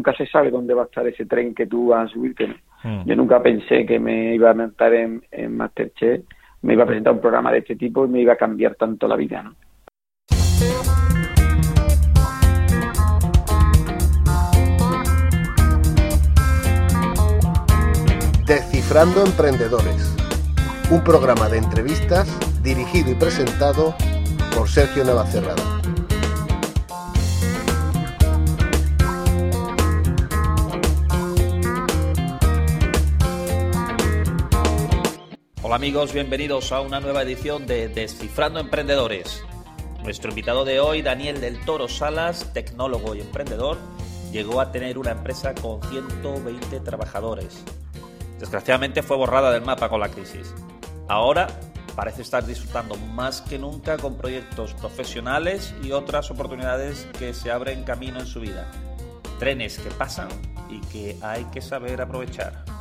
nunca se sabe dónde va a estar ese tren que tú vas a subirte. Mm. Yo nunca pensé que me iba a montar en, en Masterchef, me iba a presentar un programa de este tipo y me iba a cambiar tanto la vida, ¿no? Descifrando Emprendedores, un programa de entrevistas dirigido y presentado por Sergio Navacerrada. Hola amigos, bienvenidos a una nueva edición de Descifrando Emprendedores. Nuestro invitado de hoy, Daniel del Toro Salas, tecnólogo y emprendedor, llegó a tener una empresa con 120 trabajadores. Desgraciadamente fue borrada del mapa con la crisis. Ahora parece estar disfrutando más que nunca con proyectos profesionales y otras oportunidades que se abren camino en su vida. Trenes que pasan y que hay que saber aprovechar.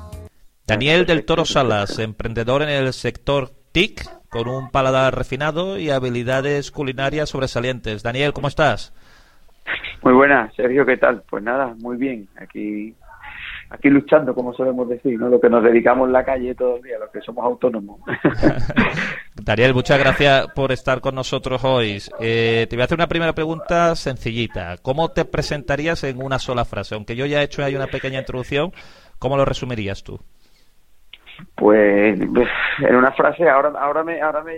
Daniel del Toro Salas, emprendedor en el sector TIC, con un paladar refinado y habilidades culinarias sobresalientes. Daniel, ¿cómo estás? Muy buenas, Sergio, ¿qué tal? Pues nada, muy bien. Aquí aquí luchando, como solemos decir, ¿no? Lo que nos dedicamos en la calle todo el día, los que somos autónomos. Daniel, muchas gracias por estar con nosotros hoy. Eh, te voy a hacer una primera pregunta sencillita. ¿Cómo te presentarías en una sola frase? Aunque yo ya he hecho ahí una pequeña introducción, ¿cómo lo resumirías tú? Pues en una frase, ahora, ahora me, ahora me,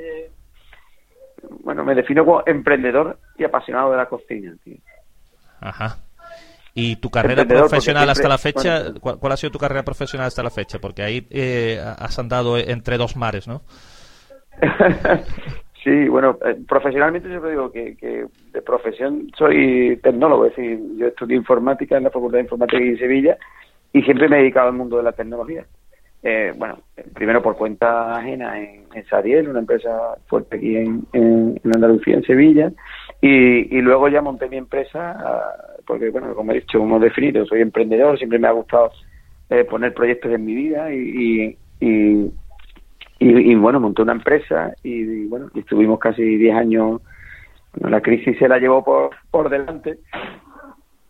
bueno, me defino como emprendedor y apasionado de la cocina, tío. Ajá. ¿Y tu carrera profesional hasta la fecha? ¿cuál, ha sido tu carrera profesional hasta la fecha? Porque ahí eh, has andado entre dos mares, ¿no? sí, bueno, eh, profesionalmente yo digo que, que, de profesión soy tecnólogo, es decir, yo estudié informática en la Facultad de Informática de Sevilla y siempre me he dedicado al mundo de la tecnología. Eh, bueno, primero por cuenta ajena en, en, Sariel, una empresa fuerte aquí en, en, Andalucía, en Sevilla, y, y, luego ya monté mi empresa, ah, porque, bueno, como he dicho, como definido, soy emprendedor, siempre me ha gustado eh, poner proyectos en mi vida y, y, y, bueno, monté una empresa y, bueno, estuvimos casi 10 años, bueno, la crisis se la llevó por, por delante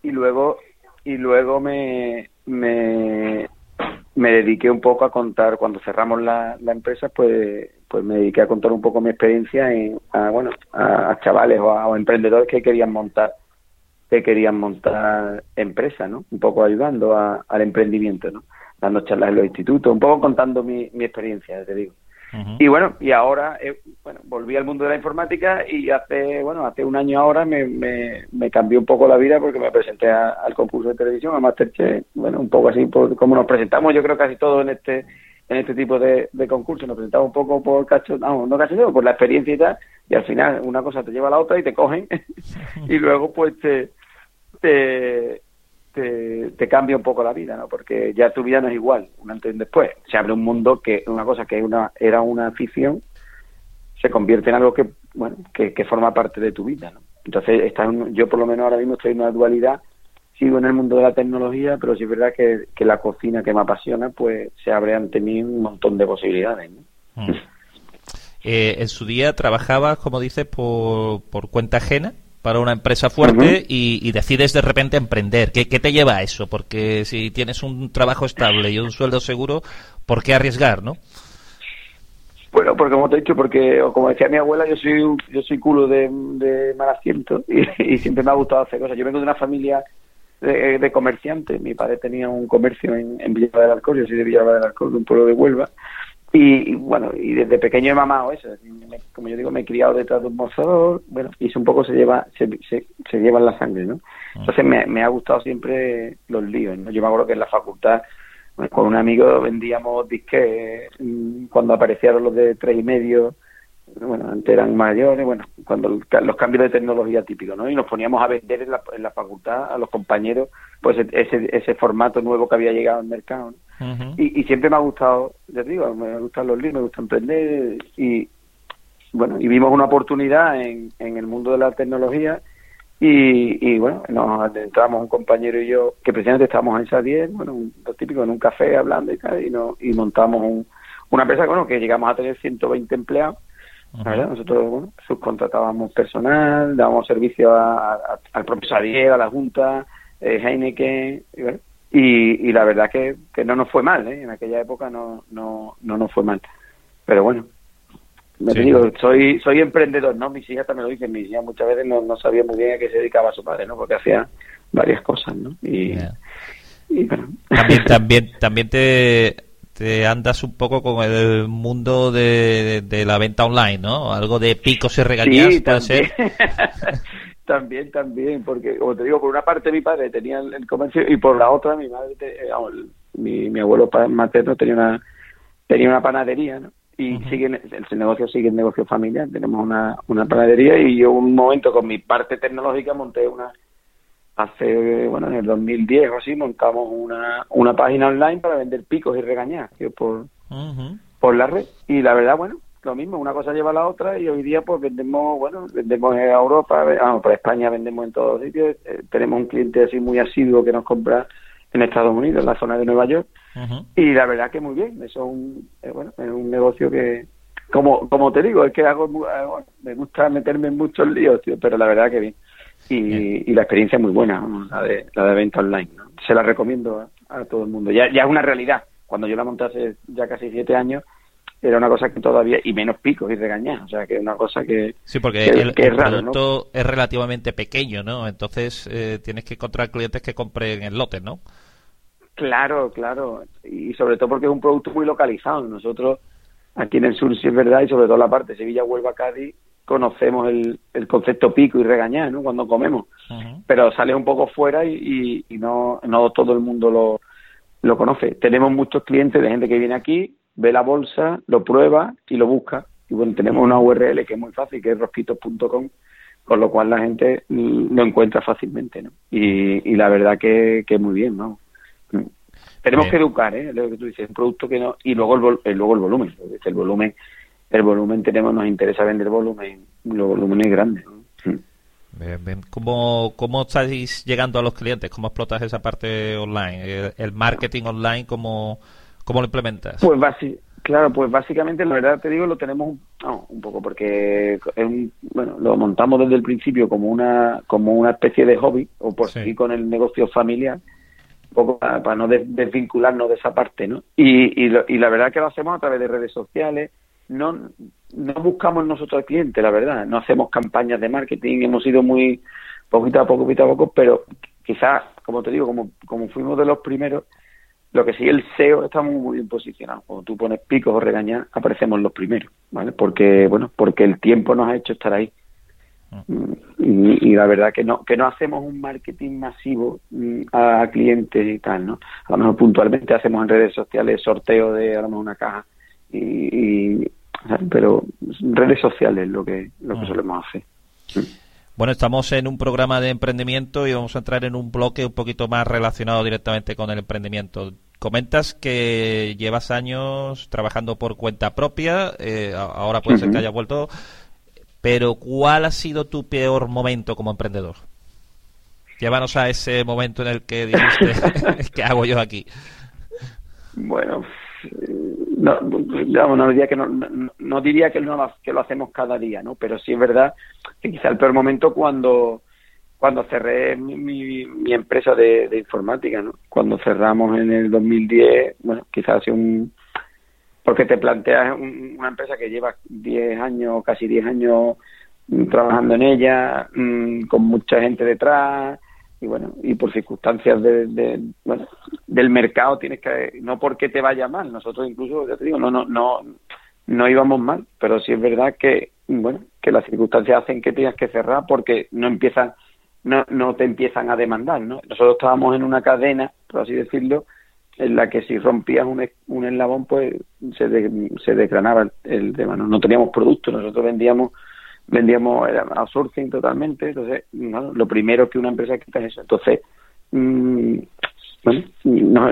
y luego y luego me, me me dediqué un poco a contar cuando cerramos la, la empresa pues pues me dediqué a contar un poco mi experiencia en a, bueno a, chavales o a emprendedores que querían montar que querían montar empresas no un poco ayudando al emprendimiento no dando charlas en los institutos un poco contando mi, mi experiencia te digo y bueno, y ahora, eh, bueno, volví al mundo de la informática y hace, bueno, hace un año ahora me, me, cambió un poco la vida porque me presenté al concurso de televisión, a Masterchef, bueno, un poco así por como nos presentamos, yo creo casi todos en este en este tipo de, de concursos, nos presentamos un poco por cacho, no, no cacho, por la experiencia y tal, y al final una cosa te lleva a la otra y te cogen. Y luego pues te, te te, cambia un poco la vida, ¿no? Porque ya tu vida no es igual, un antes y un después. Se abre un mundo que una cosa que era una afición se convierte en algo que, bueno, que, forma parte de tu vida, ¿no? Entonces, está yo por lo menos ahora mismo estoy en una dualidad, sigo en el mundo de la tecnología, pero sí es verdad que, la cocina que me apasiona, pues se abre ante mí un montón de posibilidades, ¿no? Mm. Eh, en su día trabajaba, como dices, por cuenta ajena para una empresa fuerte y, decides de repente emprender. ¿Qué, te lleva a eso? Porque si tienes un trabajo estable y un sueldo seguro, ¿por qué arriesgar, no? Bueno, porque como te he dicho, porque como decía mi abuela, yo soy yo soy culo de, de mal asiento y, siempre me ha gustado hacer cosas. Yo vengo de una familia de, de comerciantes. Mi padre tenía un comercio en, en del Alcor, yo soy de Villava del Alcor, de un pueblo de Huelva. Y, bueno, y desde pequeño he mamado eso. como yo digo, me he criado detrás de un mostrador. Bueno, y eso un poco se lleva se, se, lleva en la sangre, ¿no? Ah. Entonces me, me ha gustado siempre los líos, ¿no? Yo me acuerdo que en la facultad con un amigo vendíamos disques mm, cuando aparecieron los de tres y medio bueno, antes eran mayores, bueno, cuando los cambios de tecnología típicos, ¿no? Y nos poníamos a vender en la, en la facultad a los compañeros, pues ese, ese formato nuevo que había llegado al mercado, y, y, siempre me ha gustado, te digo, me gustan los libros, me gusta emprender, y bueno, y vimos una oportunidad en, en el mundo de la tecnología, y, y bueno, nos adentramos un compañero y yo, que precisamente estábamos en esa 10, bueno, lo típico, en un café hablando y tal, y, no, y montamos un, una empresa, bueno, que llegamos a tener 120 empleados, nosotros bueno, subcontratábamos personal, dábamos servicio al propio a la Junta, eh, Heineken, y, y, la verdad que, que no nos fue mal, ¿eh? en aquella época no, no, no nos fue mal. Pero bueno, me digo, soy, soy emprendedor, ¿no? Mis hijas también lo dicen, mis hijas muchas veces no, no sabían muy bien a qué se dedicaba su padre, ¿no? Porque hacía varias cosas, ¿no? Y, También, también, también te, te andas un poco con el mundo de, de, la venta online, ¿no? Algo de picos y regañas, sí, puede ser. también, también, porque como te digo, por una parte mi padre tenía el comercio y por la otra mi madre, eh, mi, mi abuelo materno tenía una tenía una panadería, ¿no? y sigue el, negocio sigue el negocio familiar. Tenemos una, una panadería y yo un momento con mi parte tecnológica monté una hace bueno en el 2010 o así montamos una, una página online para vender picos y regañar por por la red y la verdad bueno lo mismo una cosa lleva a la otra y hoy día pues vendemos bueno vendemos en Europa vamos, para España vendemos en todos sitios eh, tenemos un cliente así muy asiduo que nos compra en Estados Unidos en la zona de Nueva York y la verdad que muy bien, eso es un, eh, bueno, es un negocio que, como, como te digo, es que hago, eh, me gusta meterme en muchos líos, tío, pero la verdad que bien. Y, y la experiencia es muy buena, la de, la de venta online. Se la recomiendo a, todo el mundo. Ya, ya es una realidad. Cuando yo la monté hace ya casi siete años, era una cosa que todavía, y menos picos y regañar, o sea, que es una cosa que, sí, porque el, producto es relativamente pequeño, ¿no? Entonces eh, tienes que encontrar clientes que compren en lotes, ¿no? Claro, claro. Y sobre todo porque es un producto muy localizado. Nosotros, aquí en el sur, sí es verdad, y sobre todo la parte Sevilla, Huelva, Cádiz, conocemos el, el concepto pico y regañar, ¿no? Cuando comemos. Pero sale un poco fuera y, y, no, no todo el mundo lo, lo conoce. Tenemos muchos clientes de gente que viene aquí, ve la bolsa, lo prueba y lo busca. Y bueno, tenemos una URL que es muy fácil, que es rosquitos.com, con lo cual la gente lo encuentra fácilmente, ¿no? Y, y la verdad que, que muy bien, ¿no? Tenemos que educar, ¿eh? Lo que tú dices, un producto que no y luego el, eh, luego el volumen, el volumen, el volumen tenemos, nos interesa vender volumen, los volúmenes grandes. Bien, ¿Cómo, ¿Cómo estáis llegando a los clientes? ¿Cómo explotas esa parte online? ¿El, marketing online cómo, cómo lo implementas? Pues claro, pues básicamente la verdad te digo lo tenemos un poco porque bueno lo montamos desde el principio como una como una especie de hobby o por seguir con el negocio familiar poco para, no desvincularnos de esa parte, ¿no? Y, y, y, la verdad que lo hacemos a través de redes sociales, no, no buscamos nosotros al cliente, la verdad, no hacemos campañas de marketing, hemos ido muy poquito a poco, poquito a poco, pero quizás, como te digo, como, como fuimos de los primeros, lo que sí el SEO está muy, bien posicionado. Cuando tú pones picos o regañar, aparecemos los primeros, ¿vale? Porque, bueno, porque el tiempo nos ha hecho estar ahí. Y, la verdad que no que no hacemos un marketing masivo mm, a clientes y tal, ¿no? A lo mejor puntualmente hacemos en redes sociales sorteo de a lo mejor una caja y, pero redes sociales lo que lo que solemos hacer. Bueno, estamos en un programa de emprendimiento y vamos a entrar en un bloque un poquito más relacionado directamente con el emprendimiento. Comentas que llevas años trabajando por cuenta propia, eh, ahora puede ser que haya vuelto pero ¿cuál ha sido tu peor momento como emprendedor? Llévanos a ese momento en el que dijiste, ¿qué hago yo aquí? Bueno, no, no, diría que no, no, diría que, que lo hacemos cada día, ¿no? Pero sí es verdad que quizá el peor momento cuando cuando cerré mi, mi, empresa de, informática. Cuando cerramos en el 2010, bueno, quizás ha sido un, porque te planteas una empresa que lleva 10 años, casi 10 años mm, trabajando en ella, mm, con mucha gente detrás, y bueno, y por circunstancias de, bueno, del mercado tienes que, no porque te vaya mal, nosotros incluso, ya te digo, no, no, no, no íbamos mal, pero sí es verdad que, bueno, que las circunstancias hacen que tengas que cerrar porque no empiezan, no, no te empiezan a demandar, ¿no? Nosotros estábamos en una cadena, por así decirlo, en la que si rompías un, un eslabón, pues se, se desgranaba el, tema. ¿no? teníamos productos, nosotros vendíamos vendíamos outsourcing totalmente, entonces lo primero que una empresa quita es eso. Entonces, mm, bueno,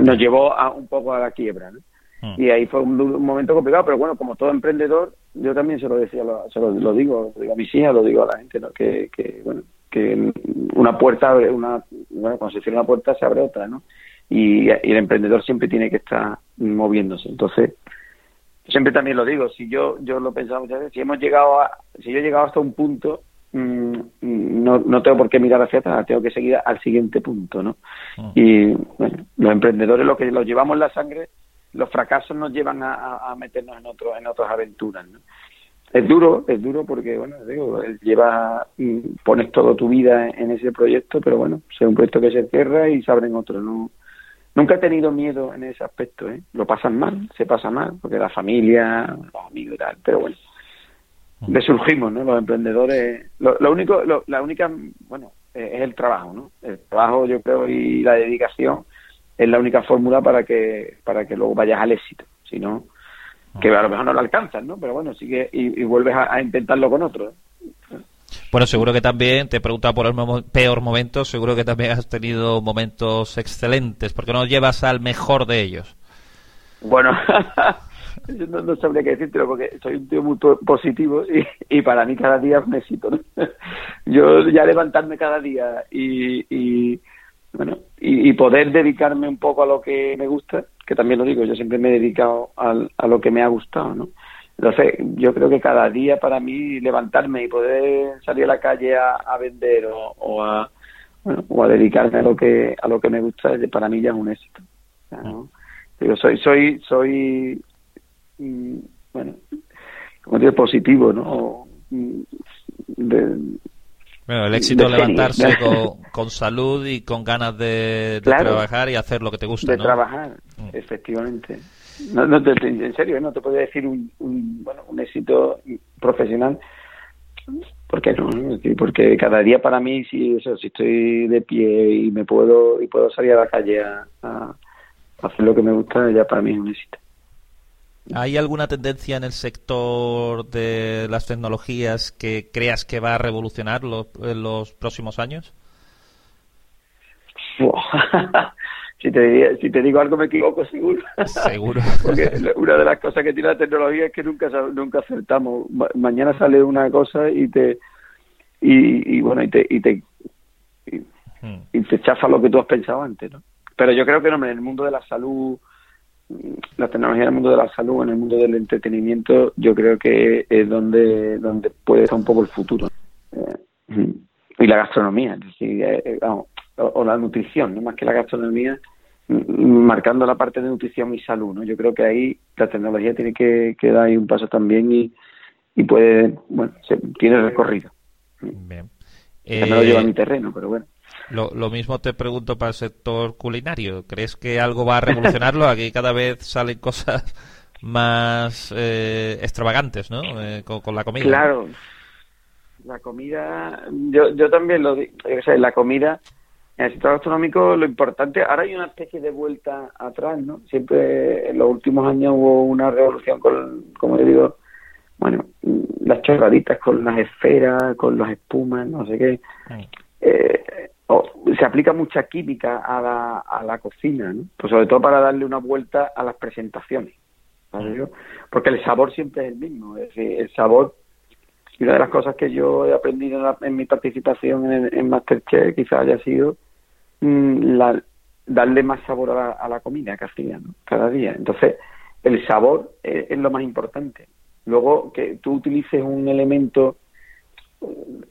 nos, llevó a, un poco a la quiebra. ¿no? Mm. Y ahí fue un, momento complicado, pero bueno, como todo emprendedor, yo también se lo decía, se lo, digo, lo digo a mis hijas, lo digo a la gente, ¿no? que, que bueno, que una puerta abre, una, bueno, cuando se cierra una puerta se abre otra, ¿no? y, el emprendedor siempre tiene que estar moviéndose. Entonces, siempre también lo digo, si yo yo lo pensaba muchas veces, si hemos llegado a, si yo he llegado hasta un punto mm, no, no tengo por qué mirar hacia atrás, tengo que seguir al siguiente punto, ¿no? Ah. Y bueno, los emprendedores lo que los llevamos en la sangre, los fracasos nos llevan a, meternos en otros en otras aventuras, ¿no? Es duro, es duro porque, bueno, digo, lleva, pones toda tu vida en ese proyecto, pero bueno, es un proyecto que se cierra y se abren otros, ¿no? Nunca he tenido miedo en ese aspecto, ¿eh? Lo pasan mal, se pasa mal, porque la familia, los amigos y tal, pero bueno, resurgimos, ¿no? Los emprendedores, lo, único, la única, bueno, eh, es el trabajo, ¿no? El trabajo, yo creo, y la dedicación es la única fórmula para que para que luego vayas al éxito, si no, que a lo mejor no lo alcanzas, ¿no? Pero bueno, sigue y, y vuelves a, intentarlo con otro. ¿eh? Bueno, seguro que también, te he preguntado por el peor momento, seguro que también has tenido momentos excelentes, porque no llevas al mejor de ellos. Bueno, no, no, sabría qué decirte porque soy un tío muy positivo y, para mí cada día es un éxito. Yo ya levantarme cada día y, bueno y, poder dedicarme un poco a lo que me gusta, que también lo digo, yo siempre me he dedicado a, lo que me ha gustado, ¿no? Entonces, yo creo que cada día para mí levantarme y poder salir a la calle a, vender o, a o a dedicarme a lo que a lo que me gusta, para mí ya es un éxito. Yo soy soy soy bueno, como digo, positivo, ¿no? bueno, el éxito es levantarse con, salud y con ganas de, trabajar y hacer lo que te gusta. De trabajar, mm. Efectivamente. No, no en serio, no te puedo decir un, bueno, un éxito profesional. porque no? Porque cada día para mí, si, eso, si estoy de pie y me puedo y puedo salir a la calle a hacer lo que me gusta, ya para mí es un éxito. ¿Hay alguna tendencia en el sector de las tecnologías que creas que va a revolucionar en los próximos años? si, te, si te digo algo me equivoco seguro. Seguro. Porque una de las cosas que tiene la tecnología es que nunca nunca acertamos. mañana sale una cosa y te y, bueno y te y te hmm. y, te chafa lo que tú has pensado antes, ¿no? Pero yo creo que no, en el mundo de la salud la tecnología en el mundo de la salud, en el mundo del entretenimiento, yo creo que es donde, donde puede estar un poco el futuro. Eh, y la gastronomía, es decir, eh, eh, o, la nutrición, no más que la gastronomía, marcando la parte de nutrición y salud. ¿no? Yo creo que ahí la tecnología tiene que, que dar ahí un paso también y, y puede, bueno, tiene recorrido. Bien. Eh, no lo lleva a mi terreno, pero bueno. Lo, lo, mismo te pregunto para el sector culinario. ¿Crees que algo va a revolucionarlo? Aquí cada vez salen cosas más eh, extravagantes, ¿no? Eh, con, la comida. Claro. La comida, yo, yo también lo digo. Sea, la comida, en el sector gastronómico, lo importante, ahora hay una especie de vuelta atrás, ¿no? Siempre en los últimos años hubo una revolución con, como yo digo, bueno, las chorraditas con las esferas, con las espumas, no sé qué. Eh, se aplica mucha química a la, a la cocina, ¿no? Pues sobre todo para darle una vuelta a las presentaciones. Porque el sabor siempre es el mismo. Es decir, el sabor, y una de las cosas que yo he aprendido en, mi participación en, Masterchef quizás haya sido mm, la, darle más sabor a la, comida que hacía, ¿no? Cada día. Entonces, el sabor es, lo más importante. Luego, que tú utilices un elemento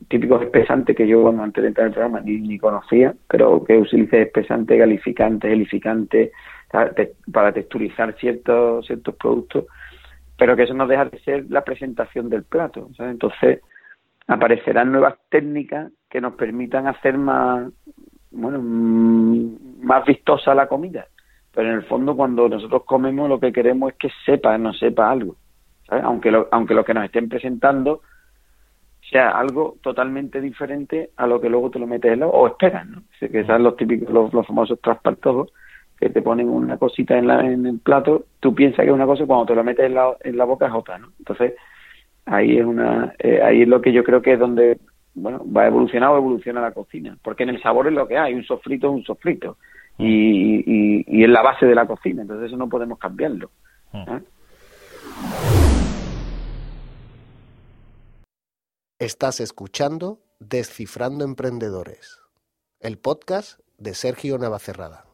típicos espesantes que yo bueno, antes de entrar en el programa ni, conocía, pero que utilice espesantes, galificantes, helificantes, para texturizar ciertos, ciertos productos, pero que eso no deja de ser la presentación del plato. Entonces, aparecerán nuevas técnicas que nos permitan hacer más, bueno, mm, más vistosa la comida. Pero en el fondo, cuando nosotros comemos, lo que queremos es que sepa, no sepa algo. Aunque, lo, aunque lo que nos estén presentando sea algo totalmente diferente a lo que luego te lo metes en la, o esperas. Que son los típicos, los, famosos traspartodos, que te ponen una cosita en, la, en el plato, tú piensas que es una cosa y cuando te lo metes en la, en la boca es otra, ¿no? Entonces, ahí es una, eh, ahí es lo que yo creo que es donde, bueno, va a evolucionar o evoluciona la cocina, porque en el sabor es lo que hay, un sofrito es un sofrito, y, y, y es la base de la cocina, entonces eso no podemos cambiarlo. ¿eh? Estás escuchando Descifrando Emprendedores, el podcast de Sergio Navacerrada.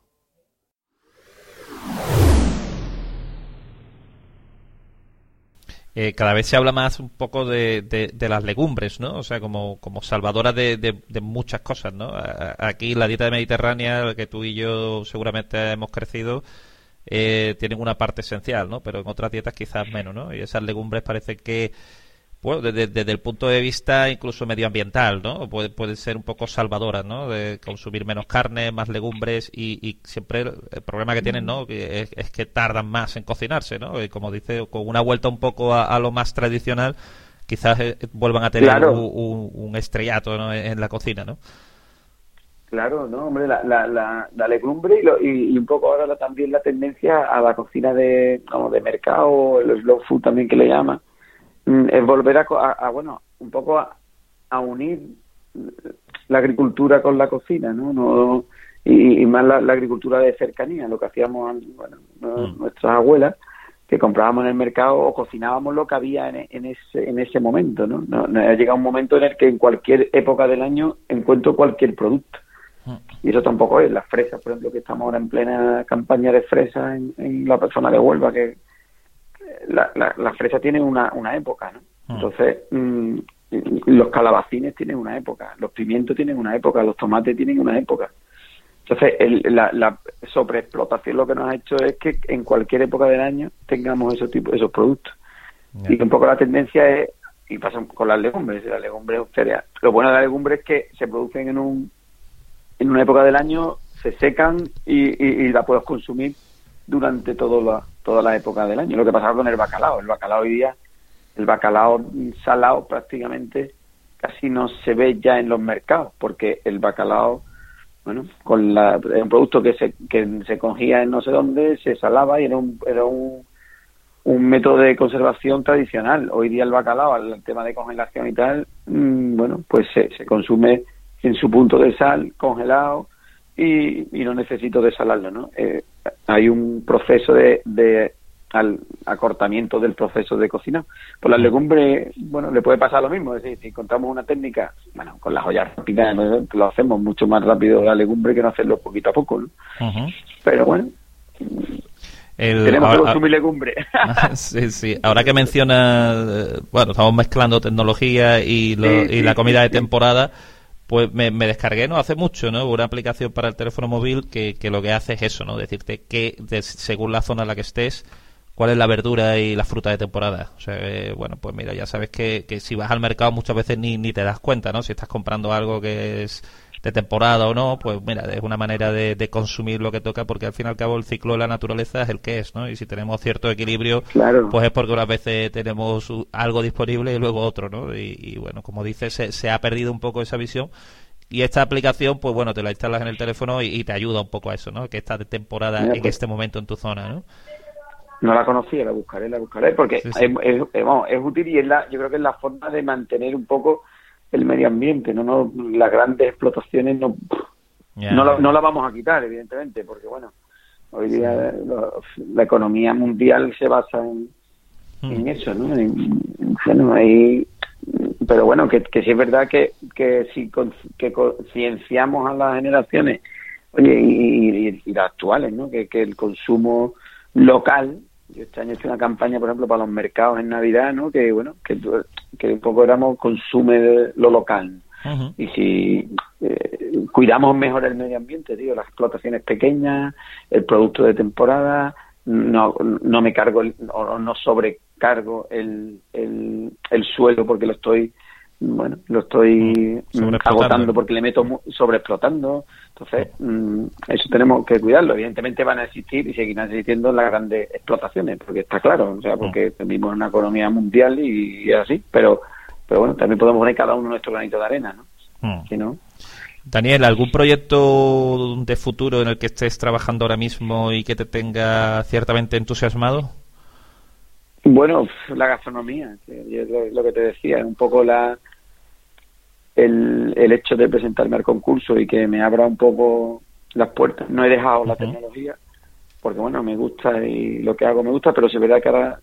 Eh, cada vez se habla más un poco de, de, las legumbres, ¿no? O sea, como, como salvadoras de, de, muchas cosas, ¿no? Aquí la dieta mediterránea, que tú y yo seguramente hemos crecido, eh, tienen una parte esencial, ¿no? Pero en otras dietas quizás menos, ¿no? Y esas legumbres parece que bueno, desde, el punto de vista incluso medioambiental, ¿no? Puede, puede ser un poco salvadora, ¿no? De consumir menos carne, más legumbres y, siempre el problema que tienen, ¿no? Es, es, que tardan más en cocinarse, ¿no? Y como dice, con una vuelta un poco a, lo más tradicional, quizás eh, vuelvan a tener un, estrellato ¿no? en la cocina, ¿no? Claro, no, hombre, la, la, la, legumbre y, y, un poco ahora también la tendencia a la cocina de, como de mercado, el slow food también que le llaman, es volver a, bueno, un poco a, unir la agricultura con la cocina, ¿no? no y, más la, agricultura de cercanía, lo que hacíamos bueno, mm. nuestras abuelas, que comprábamos en el mercado o cocinábamos lo que había en, en, ese, en ese momento, ¿no? No, Ha llegado un momento en el que en cualquier época del año encuentro cualquier producto. Mm. Y eso tampoco es las fresas, por ejemplo, que estamos ahora en plena campaña de fresas en, en la persona de Huelva, que, la, la, fresa tiene una, una época, ¿no? Ah. Entonces, mm, los calabacines tienen una época, los pimientos tienen una época, los tomates tienen una época. Entonces, la, la sobreexplotación lo que nos ha hecho es que en cualquier época del año tengamos esos tipos, esos productos. Y un poco la tendencia es, y pasa con las legumbres, las legumbres. Lo bueno de las legumbres es que se producen en un en una época del año, se secan y, y, y la puedes consumir durante todo la, toda la época del año. Lo que pasaba con el bacalao. El bacalao hoy día, el bacalao salado prácticamente casi no se ve ya en los mercados, porque el bacalao, bueno, con la, un producto que se, que se cogía en no sé dónde, se salaba y era un, era un, un método de conservación tradicional. Hoy día el bacalao, el tema de congelación y tal, mm, bueno, pues se, se consume en su punto de sal, congelado, y, y no necesito desalarlo, ¿no? Eh, hay un proceso de, de al acortamiento del proceso de cocina. Por las legumbres, bueno, le puede pasar lo mismo. Es decir, si encontramos una técnica, bueno, con las ollas rápidas lo hacemos mucho más rápido la legumbre que no hacerlo poquito a poco, ¿no? Pero bueno, tenemos que consumir legumbre. sí, sí. Ahora que menciona, bueno, estamos mezclando tecnología y, y la comida de temporada pues me, descargué no hace mucho no una aplicación para el teléfono móvil que, que lo que hace es eso no decirte que según la zona en la que estés cuál es la verdura y la fruta de temporada. O sea bueno pues mira ya sabes que, que si vas al mercado muchas veces ni, ni te das cuenta no si estás comprando algo que es de temporada o no, pues mira, es una manera de, consumir lo que toca porque al fin y al cabo el ciclo de la naturaleza es el que es, ¿no? Y si tenemos cierto equilibrio, pues es porque unas veces tenemos algo disponible y luego otro, ¿no? Y, bueno, como dices, se, ha perdido un poco esa visión y esta aplicación, pues bueno, te la instalas en el teléfono y, te ayuda un poco a eso, ¿no? Que está de temporada en pues este momento en tu zona, ¿no? No la conocía, la buscaré, la buscaré, porque Es, es, útil y es la, yo creo que es la forma de mantener un poco el medio ambiente, no, no las grandes explotaciones no no, la, no la vamos a quitar evidentemente porque bueno hoy día la, economía mundial se basa en, en eso, ¿no? bueno, ahí, pero bueno, que, que sí es verdad que, que si que concienciamos a las generaciones, oye, y, y, las actuales, ¿no? Que, que el consumo local yo este año he hecho una campaña, por ejemplo, para los mercados en Navidad, ¿no? Que, bueno, que, que un poco éramos consume lo local. Y si eh, cuidamos mejor el medio ambiente, digo, las explotaciones pequeñas, el producto de temporada, no, no me cargo o no sobrecargo el, el, el suelo porque lo estoy bueno, lo estoy mm, agotando porque le meto sobreexplotando. Entonces, mm, eso tenemos que cuidarlo. Evidentemente van a existir y seguirán existiendo las grandes explotaciones, porque está claro, o sea, porque vivimos en una economía mundial y, es así, pero, pero bueno, también podemos poner cada uno nuestro granito de arena, ¿no? Si no Daniel, ¿algún proyecto de futuro en el que estés trabajando ahora mismo y que te tenga ciertamente entusiasmado? Bueno, la gastronomía, es lo que te decía, un poco la, el, el hecho de presentarme al concurso y que me abra un poco las puertas. No he dejado la tecnología porque, bueno, me gusta y lo que hago me gusta, pero se verá que ahora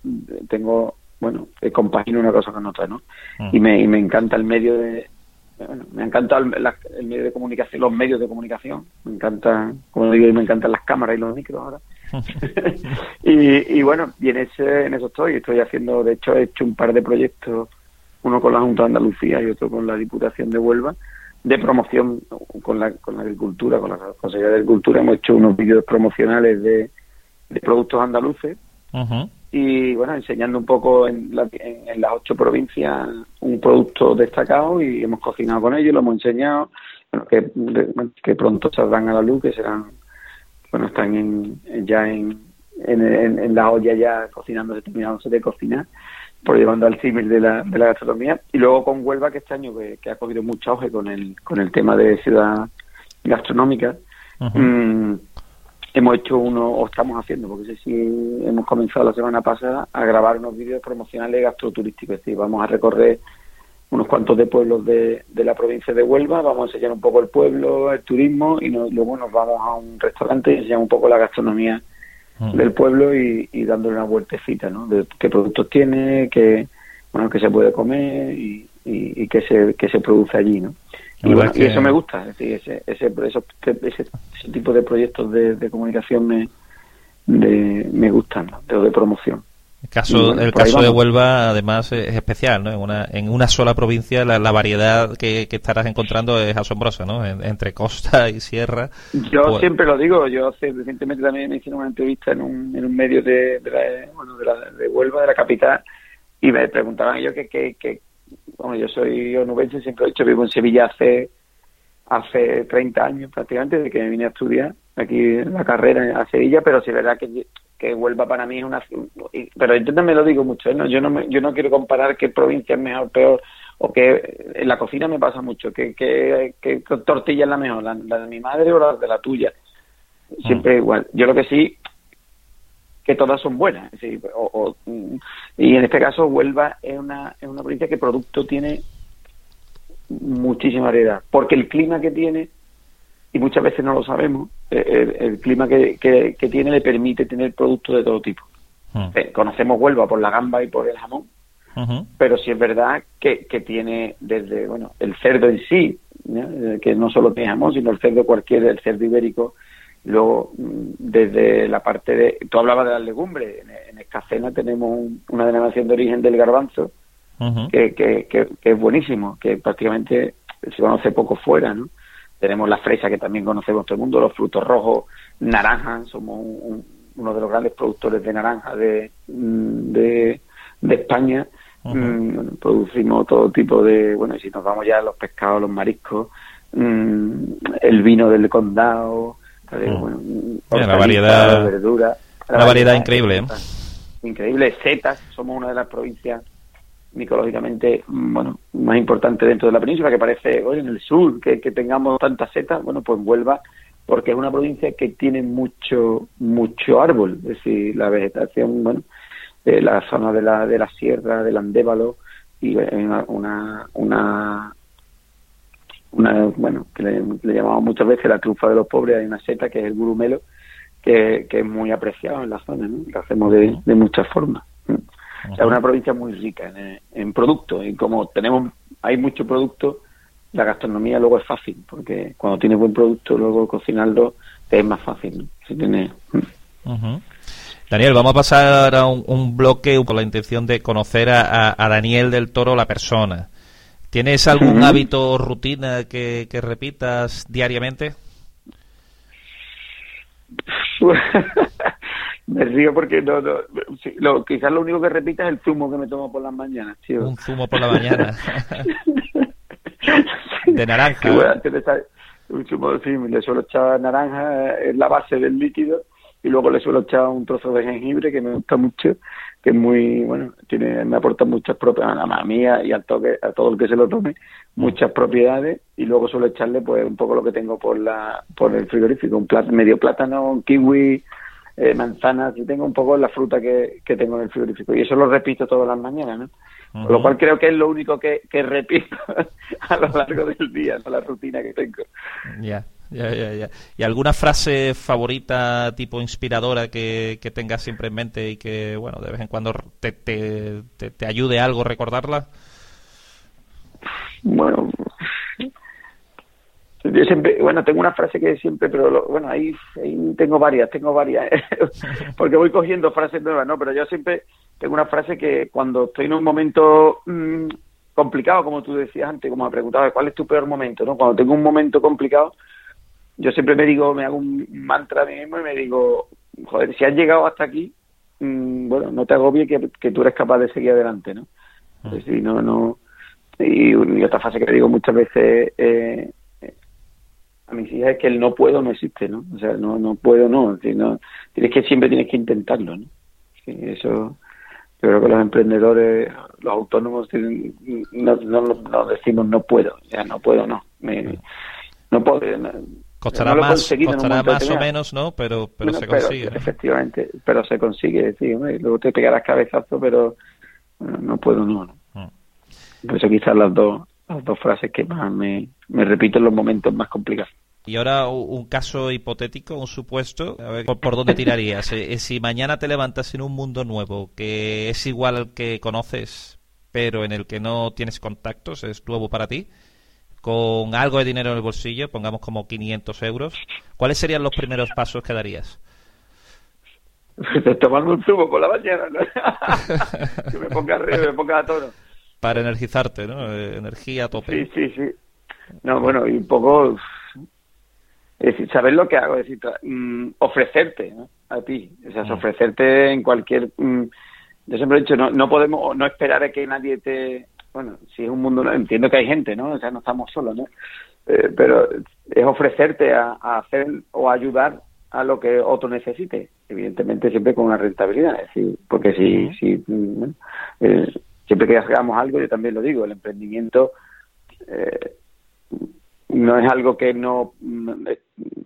tengo, bueno, compagino una cosa con otra, ¿no? Y, me, y me encanta el medio de... Bueno, me encanta el, medio de comunicación, los medios de comunicación, me encanta, como digo, me encantan las cámaras y los micros ahora. y, bueno, y en, ese, en eso estoy. Estoy haciendo, de hecho, he hecho un par de proyectos, uno con la Junta de Andalucía y otro con la Diputación de Huelva, de promoción con la, con la agricultura, con la Consejería de Agricultura. Hemos hecho unos vídeos promocionales de, de productos andaluces. Y bueno, enseñando un poco en, en, las ocho provincias un producto destacado y hemos cocinado con ellos, lo hemos enseñado, que, que pronto saldrán a la luz, que serán bueno, están en, ya en, en, la olla ya cocinando, terminándose de cocinar, por llevando al símil de la, de la gastronomía. Y luego con Huelva, que este año que, ha cogido mucho auge con el, con el tema de ciudad gastronómica, mm, hemos hecho uno, o estamos haciendo, porque sé si hemos comenzado la semana pasada, a grabar unos vídeos promocionales gastroturísticos. Es decir, vamos a recorrer unos cuantos de pueblos de, de, la provincia de Huelva, vamos a enseñar un poco el pueblo, el turismo y luego nos vamos a un restaurante y enseñamos un poco la gastronomía mm. del pueblo y, y, dándole una vueltecita, ¿no? De qué productos tiene, qué, bueno, qué se puede comer y, y, qué, se, qué se produce allí, ¿no? Y, bueno, y, eso me gusta, es decir, ese, ese, ese, tipo de proyectos de, de comunicación me, de, me gustan, de, de promoción. El caso, el caso de Huelva, además, es especial, ¿no? En una, en una sola provincia la, variedad que, estarás encontrando es asombrosa, ¿no? entre costa y sierra. Yo pues siempre lo digo, yo hace, recientemente también me hicieron una entrevista en un, en un medio de, de, bueno, de, la, de Huelva, de la capital, y me preguntaban ellos que, que, que bueno, yo soy onubense, siempre he dicho, vivo en Sevilla hace, hace 30 años prácticamente, desde que me vine a estudiar aquí en la carrera a Sevilla, pero sí es verdad que que Huelva para mí es una pero yo también me lo digo mucho ¿eh? ¿no? yo no me, yo no quiero comparar qué provincia es mejor peor o que en la cocina me pasa mucho que, que, tortilla es la mejor la, de mi madre o la de la tuya siempre mm. igual yo lo que sí que todas son buenas o, y en este caso Huelva es una es una provincia que producto tiene muchísima variedad porque el clima que tiene y muchas veces no lo sabemos, eh, el, clima que, que, tiene le permite tener productos de todo tipo. Hmm. Eh, conocemos Huelva por la gamba y por el jamón, pero sí es verdad que, que tiene desde, bueno, el cerdo en sí, eh, que no solo tiene jamón, sino el cerdo cualquier, el cerdo ibérico, luego mm, desde la parte de, tú hablabas de las legumbres, en, Escacena tenemos una denominación de origen del garbanzo, que, que, que, es buenísimo, que prácticamente se conoce poco fuera, ¿no? Tenemos la fresa que también conocemos todo el mundo, los frutos rojos, naranja, somos uno de los grandes productores de naranja de, de, España. Mm, producimos todo tipo de, bueno, y si nos vamos ya a los pescados, los mariscos, mm, el vino del condado, la variedad, verdura, la, variedad, increíble. ¿eh? Increíble, setas, somos una de las provincias micológicamente bueno más importante dentro de la península que parece hoy en el sur que, tengamos tantas setas bueno pues Huelva porque es una provincia que tiene mucho mucho árbol es decir la vegetación bueno de la zona de la de la sierra del Andévalo y una una una, bueno que le, llamamos muchas veces la trufa de los pobres hay una seta que es el gurumelo que, que es muy apreciado en la zona ¿no? lo hacemos de, de muchas formas es una provincia muy rica en, en productos y como tenemos hay mucho producto, la gastronomía luego es fácil, porque cuando tienes buen producto, luego cocinarlo es más fácil. Si tiene mm. Daniel, vamos a pasar a un, bloque con la intención de conocer a, Daniel del Toro, la persona. ¿Tienes algún hábito o rutina que, que repitas diariamente? Me río porque no, no lo, quizás lo único que repita es el zumo que me tomo por las mañanas, tío. Un zumo por la mañana. de naranja. un zumo, sí, le suelo echar naranja en la base del líquido y luego le suelo echar un trozo de jengibre que me gusta mucho, que es muy, bueno, tiene me aporta muchas propiedades a la mía y a todo, a todo el que se lo tome, muchas propiedades y luego suelo echarle pues un poco lo que tengo por la por el frigorífico, un medio plátano, un kiwi, eh, manzanas y tengo un poco la fruta que, que tengo en el frigorífico. Y eso lo repito todas las mañanas, ¿no? Con lo cual creo que es lo único que, que repito a lo largo del día, ¿no? la rutina que tengo. Ya. Ya, ya, ya. ¿Y alguna frase favorita, tipo inspiradora, que, que tengas siempre en mente y que, bueno, de vez en cuando te, te, te, te ayude algo recordarla? Bueno, yo siempre, bueno, tengo una frase que siempre, pero bueno, ahí, tengo varias, tengo varias, porque voy cogiendo frases nuevas, ¿no? Pero yo siempre tengo una frase que cuando estoy en un momento mm, complicado, como tú decías antes, como me preguntado cuál es tu peor momento, ¿no? Cuando tengo un momento complicado, yo siempre me digo, me hago un mantra a mí mismo y me digo, joder, si has llegado hasta aquí, mm, bueno, no te agobies que, que tú eres capaz de seguir adelante, ¿no? Es decir, no, no, y, otra frase que digo muchas veces eh, a mis hijas es que el no puedo no existe, ¿no? O sea, no, no puedo, no. no tienes que siempre tienes que intentarlo, ¿no? eso, yo creo que los emprendedores, los autónomos, no, no, decimos no puedo, ya no puedo, no. no puedo. Costará más, costará más o menos, ¿no? Pero, pero se consigue. Efectivamente, pero se consigue, sí, luego te pegarás cabezazo, pero no puedo, no. no. Mm. Por eso quizás las dos, las dos frases que más me, me repito en los momentos más complicados. Y ahora un caso hipotético, un supuesto, a ver, ¿por, dónde tirarías? Eh, si mañana te levantas en un mundo nuevo que es igual al que conoces, pero en el que no tienes contactos, es nuevo para ti, con algo de dinero en el bolsillo, pongamos como 500 euros, ¿cuáles serían los primeros pasos que darías? Tomarme un zumo por la mañana, que me ponga arriba, me ponga a toro. Para energizarte, ¿no? Eh, energía a tope. Sí, sí, sí. No, bueno, y un poco es decir, saber lo que hago, es decir, mm, ofrecerte a ti, o sea, mm. ofrecerte en cualquier... Mm, yo siempre he dicho, no, no podemos no esperar a que nadie te... Bueno, si es un mundo, entiendo que hay gente, ¿no? O sea, no estamos solos, ¿no? Eh, pero es ofrecerte a, hacer o ayudar a lo que otro necesite, evidentemente siempre con una rentabilidad, es decir, porque si, si eh, siempre que hagamos algo, yo también lo digo, el emprendimiento eh, no es algo que no,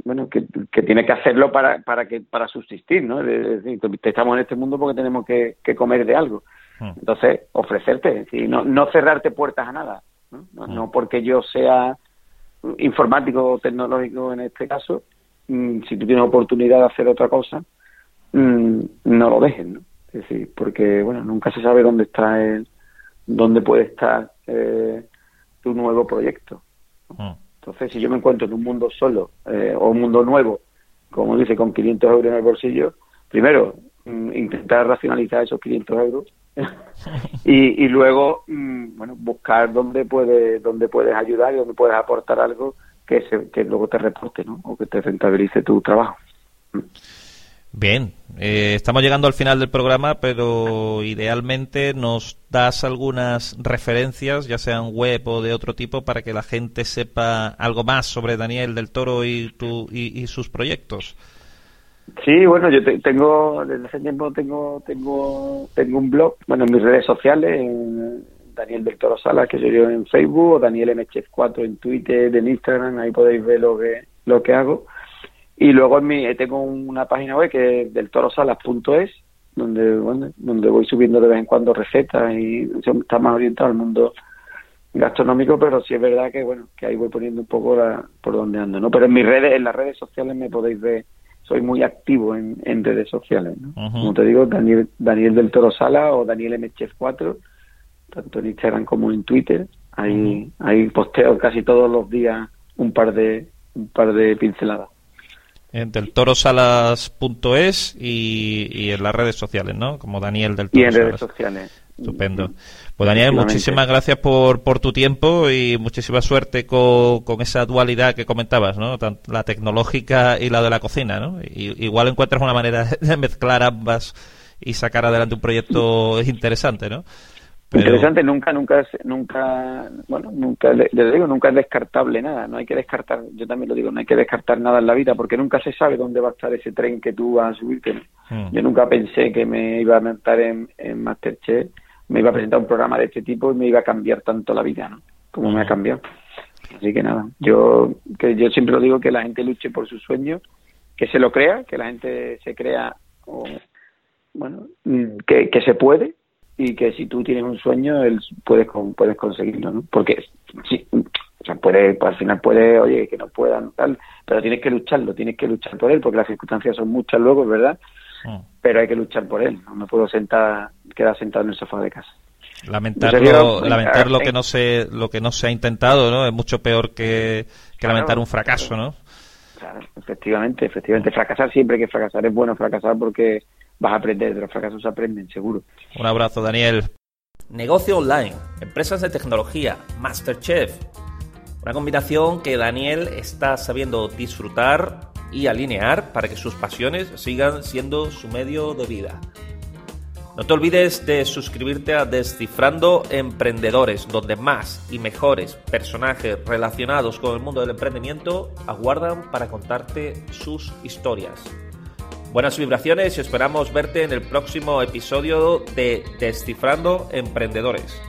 bueno que, que, tiene que hacerlo para para que para subsistir no es decir, estamos en este mundo porque tenemos que, comer de algo hmm. entonces ofrecerte no no cerrarte puertas a nada ¿no? No, hmm. porque yo sea informático o tecnológico en este caso mm, si tú tienes oportunidad de hacer otra cosa mm, no lo dejes no decir porque bueno nunca se sabe dónde está el dónde puede estar eh, tu nuevo proyecto hmm. Entonces, si yo me encuentro en un mundo solo eh, o un mundo nuevo, como dice, con 500 euros en el bolsillo, primero, mm, intentar racionalizar esos 500 euros y, luego, mm, bueno, buscar dónde, puede, dónde puedes ayudar y dónde puedes aportar algo que, se, que luego te reporte, ¿no? O que te rentabilice tu trabajo. Bien, eh, estamos llegando al final del programa, pero idealmente nos das algunas referencias, ya sean web o de otro tipo, para que la gente sepa algo más sobre Daniel del Toro y, tu, y, sus proyectos. Sí, bueno, yo tengo, desde hace tiempo tengo, tengo, tengo un blog, bueno, en mis redes sociales, Daniel del Toro Sala, que soy yo en Facebook, o Daniel MH4 en Twitter, en Instagram, ahí podéis ver lo que, lo que hago y luego en mi, tengo una página web que es del torosalas.es, donde, bueno, donde voy subiendo de vez en cuando recetas y está más orientado al mundo gastronómico, pero sí es verdad que bueno, que ahí voy poniendo un poco por donde ando, ¿no? Pero en mis redes, en las redes sociales me podéis ver, soy muy activo en, en redes sociales, ¿no? Como te digo, Daniel, Daniel del Toro Sala o Daniel MChef 4, tanto en Instagram como en Twitter, ahí, ahí posteo casi todos los días un par de, un par de pinceladas del torosalas.es y, y en las redes sociales, ¿no? Como Daniel del Toro. Y en redes sociales. Estupendo. Pues Daniel, muchísimas gracias por, por tu tiempo y muchísima suerte con, con esa dualidad que comentabas, ¿no? la tecnológica y la de la cocina, ¿no? Y, igual encuentras una manera de mezclar ambas y sacar adelante un proyecto interesante, ¿no? Interesante, nunca, nunca, nunca, bueno, nunca, le, digo, nunca es descartable nada, no hay que descartar, yo también lo digo, no hay que descartar nada en la vida porque nunca se sabe dónde va a estar ese tren que tú vas a subirte. Hmm. Yo nunca pensé que me iba a montar en, en Masterchef, me iba a presentar un programa de este tipo y me iba a cambiar tanto la vida, ¿no? Como me ha hmm. cambiado. Así que nada, yo, que yo siempre lo digo que la gente luche por sus sueños, que se lo crea, que la gente se crea, bueno, que, que se puede y que si tú tienes un sueño, él puedes puedes conseguirlo, ¿no? Porque sí, o sea, puede, al final puede, oye, que no puedan, tal, pero tienes que lucharlo, tienes que luchar por él, porque las circunstancias son muchas luego, es verdad, mm. pero hay que luchar por él, no me puedo sentar, quedar sentado en el sofá de casa. Lamentarlo, lamentar lo que no se, lo que no se ha intentado, ¿no? Es mucho peor que, lamentar un fracaso, ¿no? Claro, efectivamente, efectivamente. Fracasar siempre que fracasar es bueno fracasar porque vas a aprender, de los fracasos se aprenden, seguro. Un abrazo, Daniel. Negocio online, empresas de tecnología, Masterchef. Una combinación que Daniel está sabiendo disfrutar y alinear para que sus pasiones sigan siendo su medio de vida. No te olvides de suscribirte a Descifrando Emprendedores, donde más y mejores personajes relacionados con el mundo del emprendimiento aguardan para contarte sus historias. Buenas vibraciones y esperamos verte en el próximo episodio de Descifrando Emprendedores.